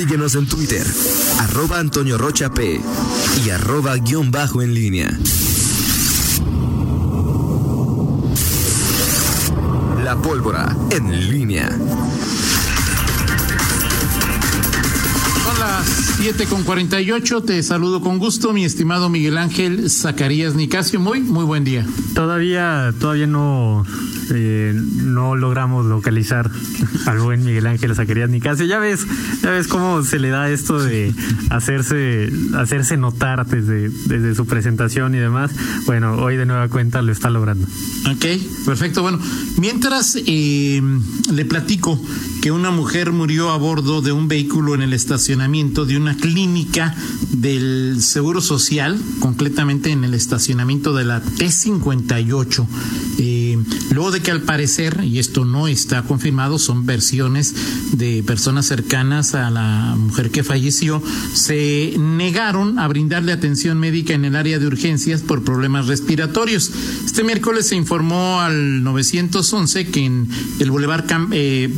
Síguenos en Twitter, arroba Antonio Rocha P y arroba guion bajo en línea. La pólvora en línea. Son las 7 con 48. Te saludo con gusto, mi estimado Miguel Ángel Zacarías Nicasio. Muy, muy buen día. Todavía, todavía no, eh, no logramos localizar al buen Miguel Ángel Zacarías Nicasio. Ya ves, ya ves cómo se le da esto de hacerse, hacerse notar desde, desde su presentación y demás. Bueno, hoy de nueva cuenta lo está logrando. Ok, perfecto. Bueno, mientras eh, le platico que una mujer murió a bordo de un vehículo en el estacionamiento de una clínica del Seguro Social, concretamente en el estacionamiento de la T58. Eh, luego de que al parecer, y esto no está confirmado, son versiones de personas cercanas a la mujer que falleció, se negaron a brindarle atención médica en el área de urgencias por problemas respiratorios. Este miércoles se informó al 911 que en el Boulevard Cam, eh,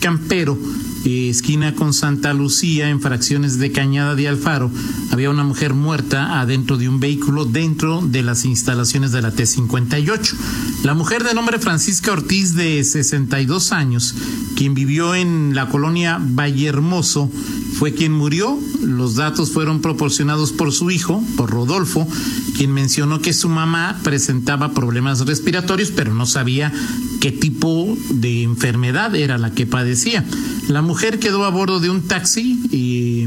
Campero, esquina con Santa Lucía, en fracciones de Cañada de Alfaro, había una mujer muerta adentro de un vehículo dentro de las instalaciones de la T58. La mujer de nombre Francisca Ortiz, de 62 años, quien vivió en la colonia Valle Hermoso, fue quien murió. Los datos fueron proporcionados por su hijo, por Rodolfo, quien mencionó que su mamá presentaba problemas respiratorios, pero no sabía qué tipo de enfermedad era la que padecía. La mujer quedó a bordo de un taxi y,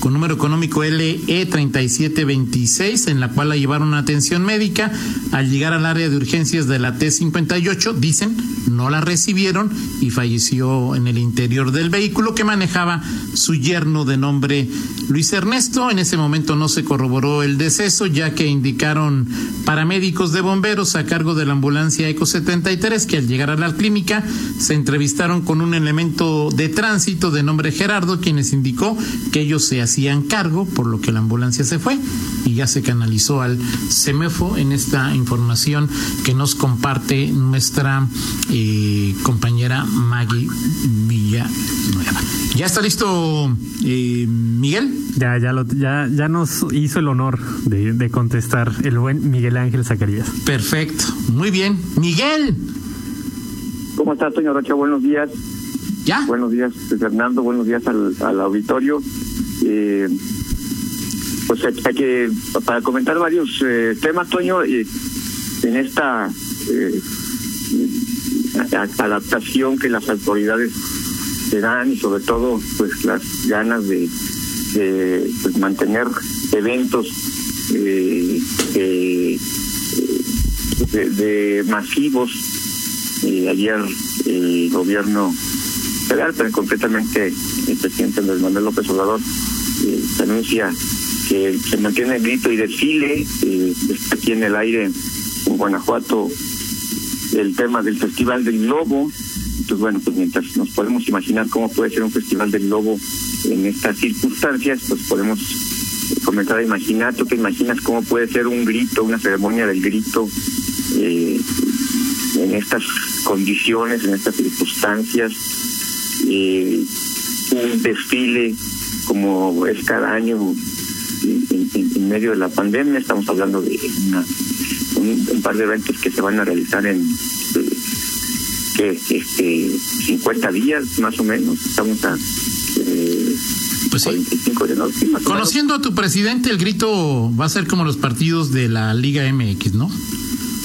con número económico LE3726, en la cual la llevaron a atención médica. Al llegar al área de urgencias de la T58, dicen, no la recibieron y falleció en el interior del vehículo que manejaba su yerno de nombre Luis Ernesto. En ese momento no se corroboró el deceso, ya que indicaron paramédicos de bomberos a cargo de la ambulancia Eco 73 que al llegar a la clínica se entrevistaron con un elemento de tránsito de nombre Gerardo, quienes indicó que ellos se hacían cargo, por lo que la ambulancia se fue y ya se canalizó al CEMEFO en esta información que nos comparte nuestra eh, compañera Maggie Villanueva. ¿Ya está listo eh, Miguel? Ya, ya, lo, ya, ya nos hizo el honor de, de contestar el buen Miguel Ángel Zacarías. Perfecto, muy bien. Miguel. ¿Cómo está, Toño Rocha? Buenos días. ¿Ya? Buenos días, Fernando. Buenos días al, al auditorio. Eh, pues hay, hay, que, para comentar varios eh, temas, Toño, eh, en esta adaptación que las autoridades se dan y sobre todo pues las ganas de, pues, mantener eventos de, de, masivos. ayer el gobierno federal, pero concretamente el presidente Manuel López Obrador eh, anuncia que se mantiene el grito y desfile. Eh, aquí en el aire en Guanajuato el tema del Festival del Globo. Entonces, bueno, pues mientras nos podemos imaginar cómo puede ser un Festival del Globo en estas circunstancias, pues podemos comenzar a imaginar, tú te imaginas cómo puede ser un grito, una ceremonia del grito eh, en estas condiciones, en estas circunstancias eh, un desfile como es cada año en, medio de la pandemia. Estamos hablando de una, un, un, par de eventos que se van a realizar en que este 50 días más o menos. Estamos a eh, pues sí. 45 de noche. Conociendo a tu presidente, el grito va a ser como los partidos de la Liga MX, ¿no?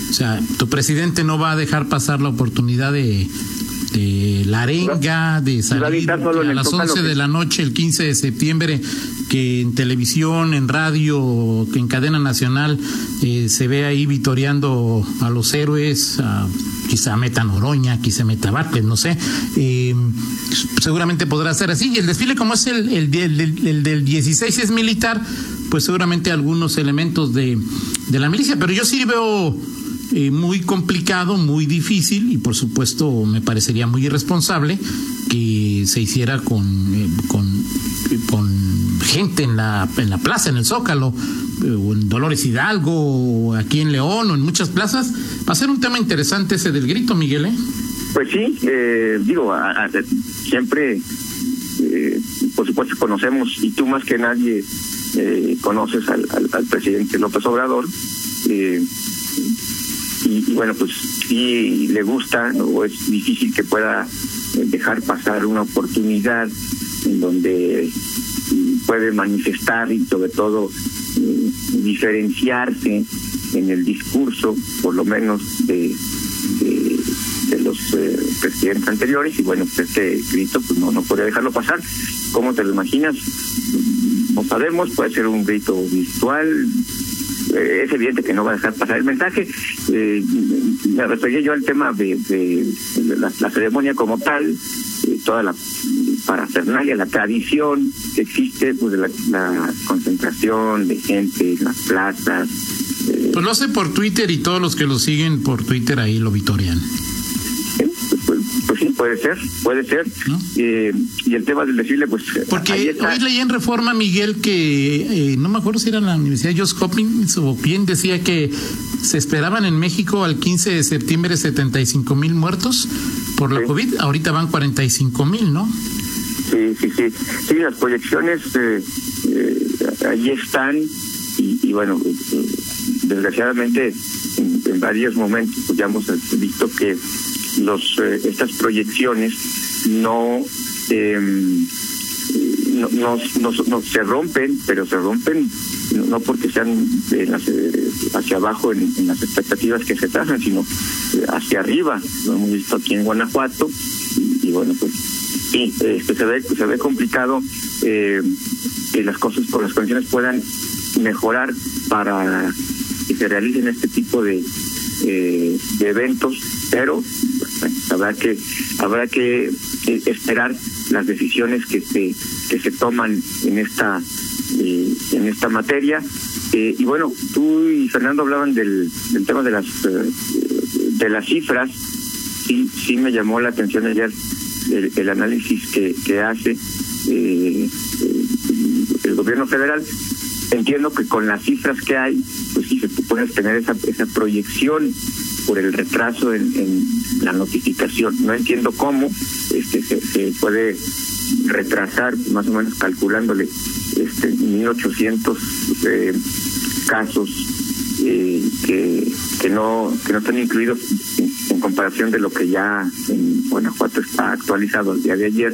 O sea, tu presidente no va a dejar pasar la oportunidad de de la arenga, de salir a las 11 de la noche el 15 de septiembre, que en televisión, en radio, que en cadena nacional eh, se ve ahí vitoreando a los héroes, a, quizá meta Noroña, quizá meta Bartlett, no sé. Eh, seguramente podrá ser así. Y el desfile, como es el, el, el, el del 16 es militar, pues seguramente algunos elementos de, de la milicia, pero yo sí veo eh, muy complicado, muy difícil y por supuesto me parecería muy irresponsable que se hiciera con, eh, con, con, gente en la, en la plaza, en el Zócalo, eh, o en Dolores Hidalgo, o aquí en León, o en muchas plazas. Va a ser un tema interesante ese del grito, Miguel. ¿eh? Pues sí, digo, a, siempre por supuesto conocemos, y tú más que nadie eh, conoces al, al, presidente López Obrador, eh, y, bueno, pues sí le gusta o es difícil que pueda dejar pasar una oportunidad en donde puede manifestar y sobre todo diferenciarse en el discurso, por lo menos de, de, los eh, presidentes anteriores, y bueno, pues este grito pues no, no podría dejarlo pasar. ¿Cómo te lo imaginas? No sabemos, puede ser un grito virtual, eh, es evidente que no va a dejar pasar el mensaje. Eh, me refería yo al tema de, la, ceremonia como tal, eh, toda la parafernalia, la tradición que existe, pues de la, concentración de gente en las plazas. pues lo hace por Twitter y todos los que lo siguen por Twitter ahí lo vitorian. Puede ser, puede ser. y el tema del desfile, pues. Porque hoy leí en Reforma, Miguel, que no me acuerdo si era en la Universidad de Johns Hopkins o bien decía que se esperaban en México al 15 de septiembre 75 mil muertos por la COVID. Ahorita van 45 mil, ¿no? Sí, sí, sí. Sí, las proyecciones eh, eh, ahí están y, bueno, desgraciadamente en, varios momentos pues, ya hemos visto que los eh, estas proyecciones no, em, no, no, se rompen, pero se rompen no porque sean hacia abajo en, las expectativas que se trazan, sino hacia arriba. Lo hemos visto aquí en Guanajuato y bueno, pues sí, este, se ve se ve complicado eh, que las cosas por las condiciones puedan mejorar para que se realicen este tipo de, eh, de eventos, pero habrá que habrá que eh, esperar las decisiones que se que se toman en esta en esta materia y bueno tú y Fernando hablaban del, del tema de las de las cifras sí sí me llamó la atención ayer el, análisis que, que hace eh, el gobierno federal. Entiendo que con las cifras que hay, pues sí se puede tener esa, esa proyección por el retraso en, la notificación. No entiendo cómo este se, puede retrasar, más o menos calculándole este 1800 eh, casos eh, que, que no que no están incluidos en comparación de lo que ya en Guanajuato está actualizado el día de ayer,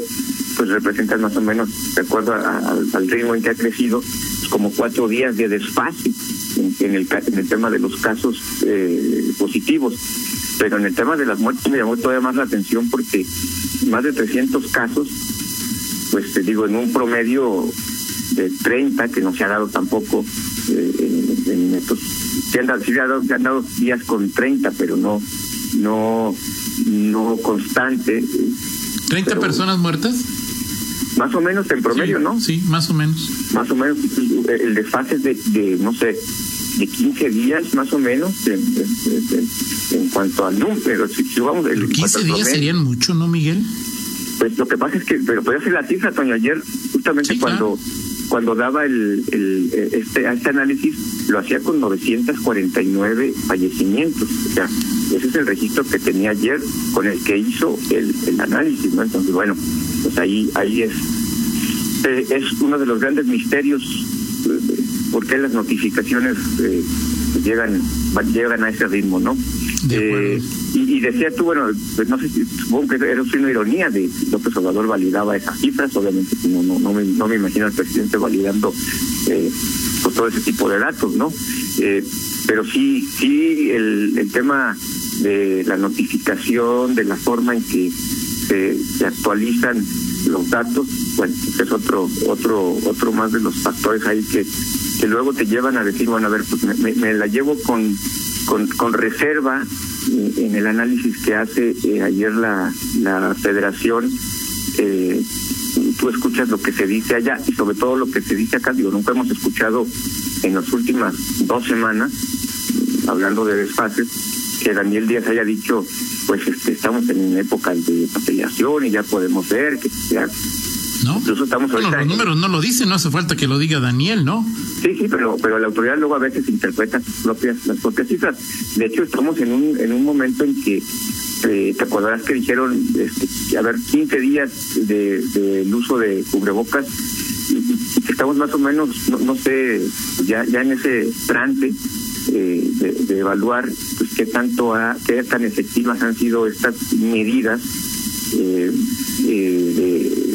pues representan más o menos, de acuerdo al ritmo en que ha crecido, pues como cuatro días de desfase en, el, en el tema de los casos eh, positivos. Pero en el tema de las muertes me llamó todavía más la atención porque más de 300 casos, pues te digo, en un promedio de 30, que no se ha dado tampoco eh, en, estos, se han, dado, se han dado días con 30, pero no no, no constante. ¿30 personas muertas? Más o menos en promedio, ¿no? Sí, más o menos. Más o menos. El desfase de, de no sé, de 15 días más o menos en, cuanto al número. Si, vamos, el, 15 días serían mucho, ¿no, Miguel? Pues lo que pasa es que, pero puede ser la cifra, Toño, ayer justamente cuando cuando daba el, el, este, este análisis, lo hacía con 949 fallecimientos. O sea, ese es el registro que tenía ayer con el que hizo el, el análisis, ¿no? Entonces, bueno, pues ahí, ahí es, eh, es uno de los grandes misterios eh, por qué las notificaciones eh, llegan, llegan a ese ritmo, ¿no? Eh, y, decía tú, bueno, pues no sé si supongo que era una ironía de López Obrador validaba esas cifras, obviamente no, no, no, me, no me imagino al presidente validando eh, pues, todo ese tipo de datos, ¿no? Eh, pero sí, sí, el, el tema de la notificación, de la forma en que se, se actualizan los datos, bueno, es otro, otro, otro más de los factores ahí que, que luego te llevan a decir, bueno, a ver, pues me, la llevo con con, reserva en el análisis que hace eh, ayer la, la federación, eh, tú escuchas lo que se dice allá y sobre todo lo que se dice acá, digo, nunca hemos escuchado en las últimas dos semanas, hablando de desfases, que Daniel Díaz haya dicho, pues este, estamos en época de afiliación y ya podemos ver que ya ¿no? estamos bueno, los números no lo dicen, no hace falta que lo diga Daniel, ¿no? Sí, sí, pero pero la autoridad luego a veces interpreta sus propias las propias cifras. De hecho, estamos en un en un momento en que eh, te acordarás que dijeron este, que a ver 15 días del de, uso de cubrebocas y, que estamos más o menos no, no sé ya ya en ese trance eh, de, evaluar pues qué tanto ha, qué tan efectivas han sido estas medidas eh, eh, de,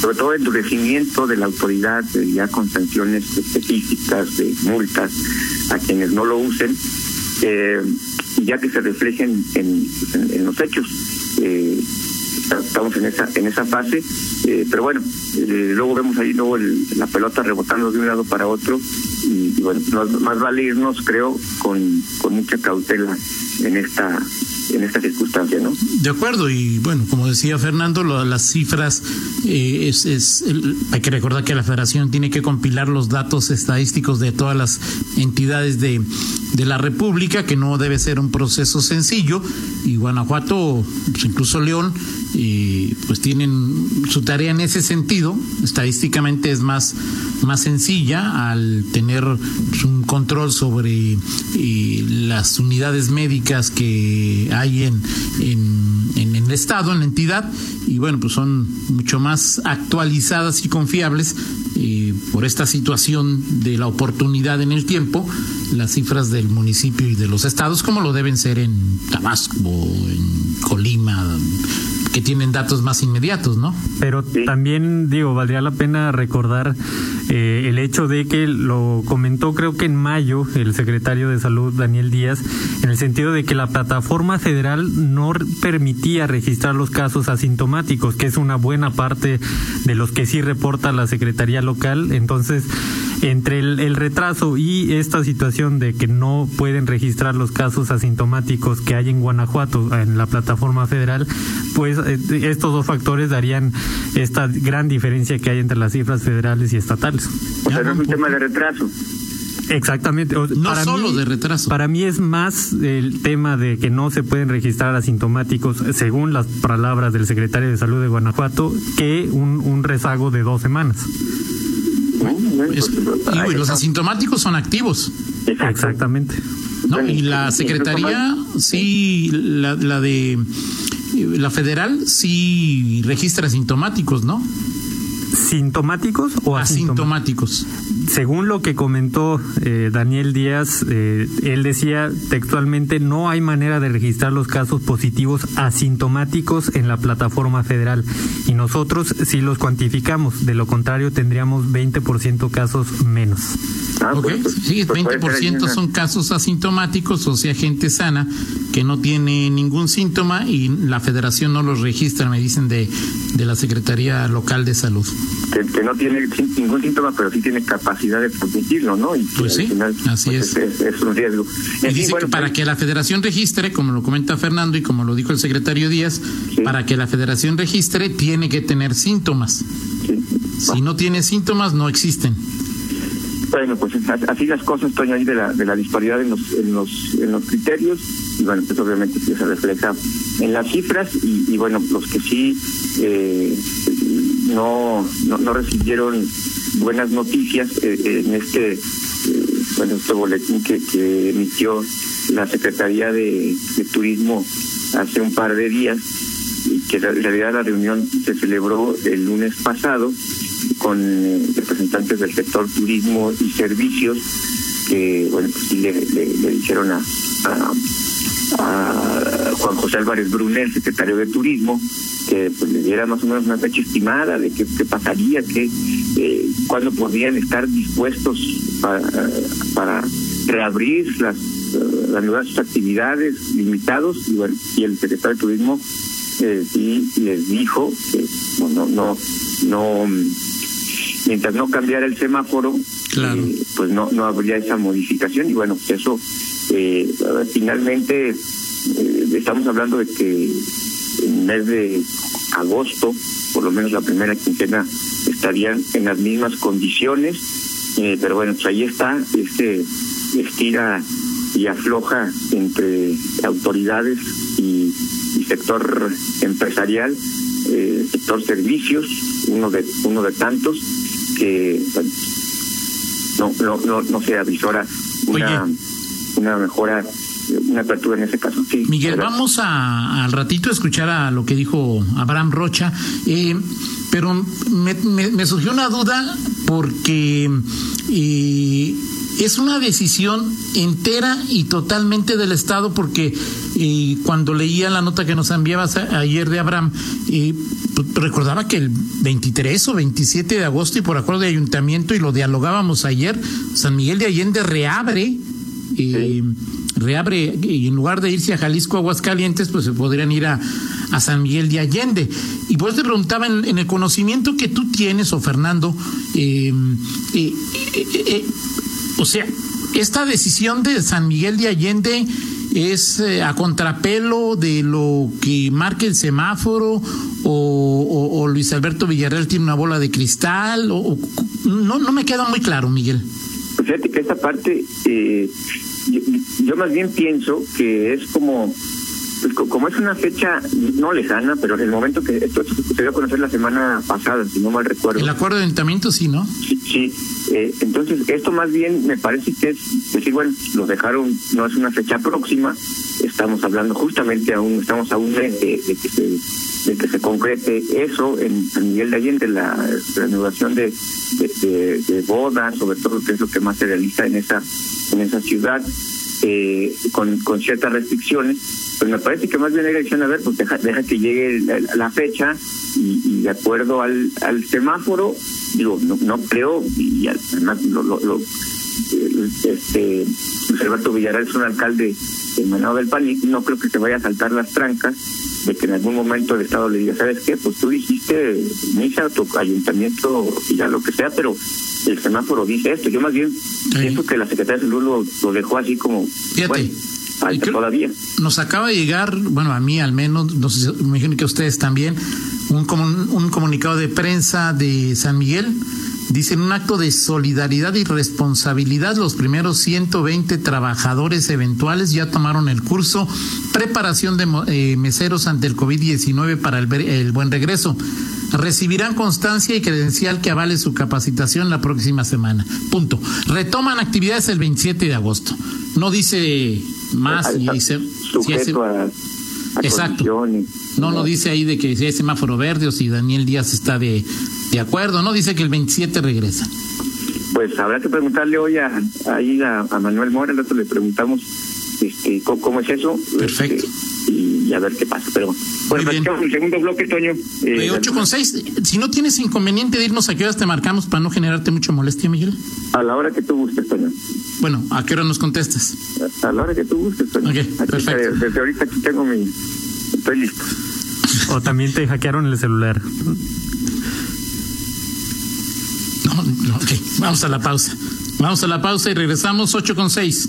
sobre todo el endurecimiento de la autoridad ya con sanciones específicas de multas a quienes no lo usen ya que se reflejen en, los hechos. Estamos en esa en esa fase pero bueno luego vemos ahí luego la pelota rebotando de un lado para otro y, bueno, más, vale irnos, creo, con, con mucha cautela en esta en esta circunstancia, ¿no? De acuerdo, y bueno, como decía Fernando, las cifras, eh, es, es hay que recordar que la federación tiene que compilar los datos estadísticos de todas las entidades de, de la República, que no debe ser un proceso sencillo, y Guanajuato, pues incluso León, y pues tienen su tarea en ese sentido, estadísticamente es más, más sencilla al tener un control sobre las unidades médicas que hay en, en, el Estado, en la entidad, y bueno, pues son mucho más actualizadas y confiables por esta situación de la oportunidad en el tiempo, las cifras del municipio y de los estados, como lo deben ser en Tabasco, en Colima, que tienen datos más inmediatos, ¿no? Pero también, digo, valdría la pena recordar eh, el hecho de que lo comentó creo que en mayo el secretario de Salud, Daniel Díaz, en el sentido de que la plataforma federal no permitía registrar los casos asintomáticos, que es una buena parte de los que sí reporta la Secretaría local. Entonces, entre el, retraso y esta situación de que no pueden registrar los casos asintomáticos que hay en Guanajuato en la plataforma federal, pues estos dos factores darían esta gran diferencia que hay entre las cifras federales y estatales. O sea, no es un tema de retraso. Exactamente. No solo de retraso. Para mí es más el tema de que no se pueden registrar asintomáticos, según las palabras del secretario de Salud de Guanajuato, que un, un rezago de dos semanas y los asintomáticos son activos. Exactamente. Y la Secretaría, sí, la, la de la federal sí registra asintomáticos, ¿no? ¿Sintomáticos o asintomáticos? Según lo que comentó eh, Daniel Díaz, eh, él decía textualmente, no hay manera de registrar los casos positivos asintomáticos en la plataforma federal y nosotros sí los cuantificamos, de lo contrario tendríamos 20% casos menos. Ah, okay. sí, 20% pues son casos asintomáticos, o sea, gente sana que no tiene ningún síntoma y la federación no los registra, me dicen de, de la Secretaría Local de Salud. Que, no tiene ningún síntoma, pero sí tiene capacidad de transmitirlo, ¿no? Y pues sí, así pues, es. Es, un riesgo. Y dice que para pues que la federación registre, como lo comenta Fernando y como lo dijo el secretario Díaz, para que la federación registre tiene que tener síntomas. Si no tiene síntomas, no existen. Bueno, pues así las cosas, Toño, ahí de la, de la disparidad en los, en los, en los criterios, y bueno, pues obviamente se refleja en las cifras, y, bueno, los que sí eh, no, no, recibieron buenas noticias eh, en este, eh, bueno, este boletín que, emitió la Secretaría de, Turismo hace un par de días, y que en realidad la reunión se celebró el lunes pasado con representantes del sector turismo y servicios que bueno pues sí le, dijeron a, Juan José Álvarez Brunel, secretario de turismo, que pues le diera más o menos una fecha estimada de qué, pasaría, que eh, cuándo podrían estar dispuestos para, para reabrir las, las nuevas actividades limitados y bueno y el secretario de turismo eh, sí les dijo que no no no mientras no cambiara el semáforo, eh, pues no, no habría esa modificación. Y bueno, eso eh, finalmente eh, estamos hablando de que en el mes de agosto, por lo menos la primera quincena, estarían en las mismas condiciones. pero bueno, pues ahí está este estira y afloja entre autoridades y, y sector empresarial, sector servicios, uno de uno de tantos que no, no, no, no se avisora una, una mejora una apertura en ese caso. Sí, Miguel, vamos a, al ratito a escuchar a lo que dijo Abraham Rocha, eh, pero me, me, surgió una duda porque eh, es una decisión entera y totalmente del Estado porque eh, cuando leía la nota que nos enviabas ayer de Abraham, eh, pues, recordaba que el 23 o 27 de agosto y por acuerdo de ayuntamiento y lo dialogábamos ayer, San Miguel de Allende reabre. Eh, reabre y en lugar de irse a Jalisco, Aguascalientes, pues se podrían ir a, San Miguel de Allende. Y pues te preguntaba en, el conocimiento que tú tienes, o Fernando, eh, eh, o sea, esta decisión de San Miguel de Allende es eh, a contrapelo de lo que marca el semáforo o, Luis Alberto Villarreal tiene una bola de cristal o, no no me queda muy claro Miguel fíjate que esta parte eh, yo, más bien pienso que es como como es una fecha no lejana, pero en el momento que esto se dio a conocer la semana pasada, si no mal recuerdo. El acuerdo de ayuntamiento, sí, ¿no? Sí, sí. Eh, entonces, esto más bien me parece que es decir, bueno, lo dejaron, no es una fecha próxima, estamos hablando justamente aún, estamos aún de, de, que se de que se concrete eso en San Miguel de Allende, la reanudación de, de, de, bodas, sobre todo que es lo que más se realiza en esa, en esa ciudad, eh, con, con ciertas restricciones pues me parece que más bien que a ver, pues deja, deja que llegue la, fecha y, de acuerdo al, al semáforo, digo, no, no creo, y además lo, lo, este Alberto Villarreal es un alcalde emanado del PAN y no creo que se vaya a saltar las trancas de que en algún momento el Estado le diga, ¿sabes qué? Pues tú dijiste misa, tu ayuntamiento y ya lo que sea, pero el semáforo dice esto. Yo más bien pienso que la Secretaría de Salud lo, dejó así como... Fíjate todavía. Nos acaba de llegar, bueno, a mí al menos, no sé, me imagino que a ustedes también, un, un comunicado de prensa de San Miguel. Dice, en un acto de solidaridad y responsabilidad, los primeros 120 trabajadores eventuales ya tomaron el curso Preparación de eh, meseros ante el COVID-19 para el, el buen regreso. Recibirán constancia y credencial que avale su capacitación la próxima semana. Punto. Retoman actividades el 27 de agosto. No dice más y dice exacto. no no dice ahí de que si hay semáforo verde o si Daniel Díaz está de, de acuerdo no dice que el 27 regresa. Pues habrá que preguntarle hoy a, ahí a, Manuel Mora nosotros le preguntamos este cómo, es eso perfecto este, y, a ver qué pasa pero bueno el segundo bloque Toño eh, 8 con 6 si no tienes inconveniente de irnos a qué horas te marcamos para no generarte mucha molestia Miguel a la hora que tú gustes Toño bueno, ¿a qué hora nos contestas? A la hora que tú gustes. perfecto. Desde, ahorita aquí tengo mi... Estoy listo. O también te hackearon el celular. No, no, ok. Vamos a la pausa. Vamos a la pausa y regresamos 8 con 6.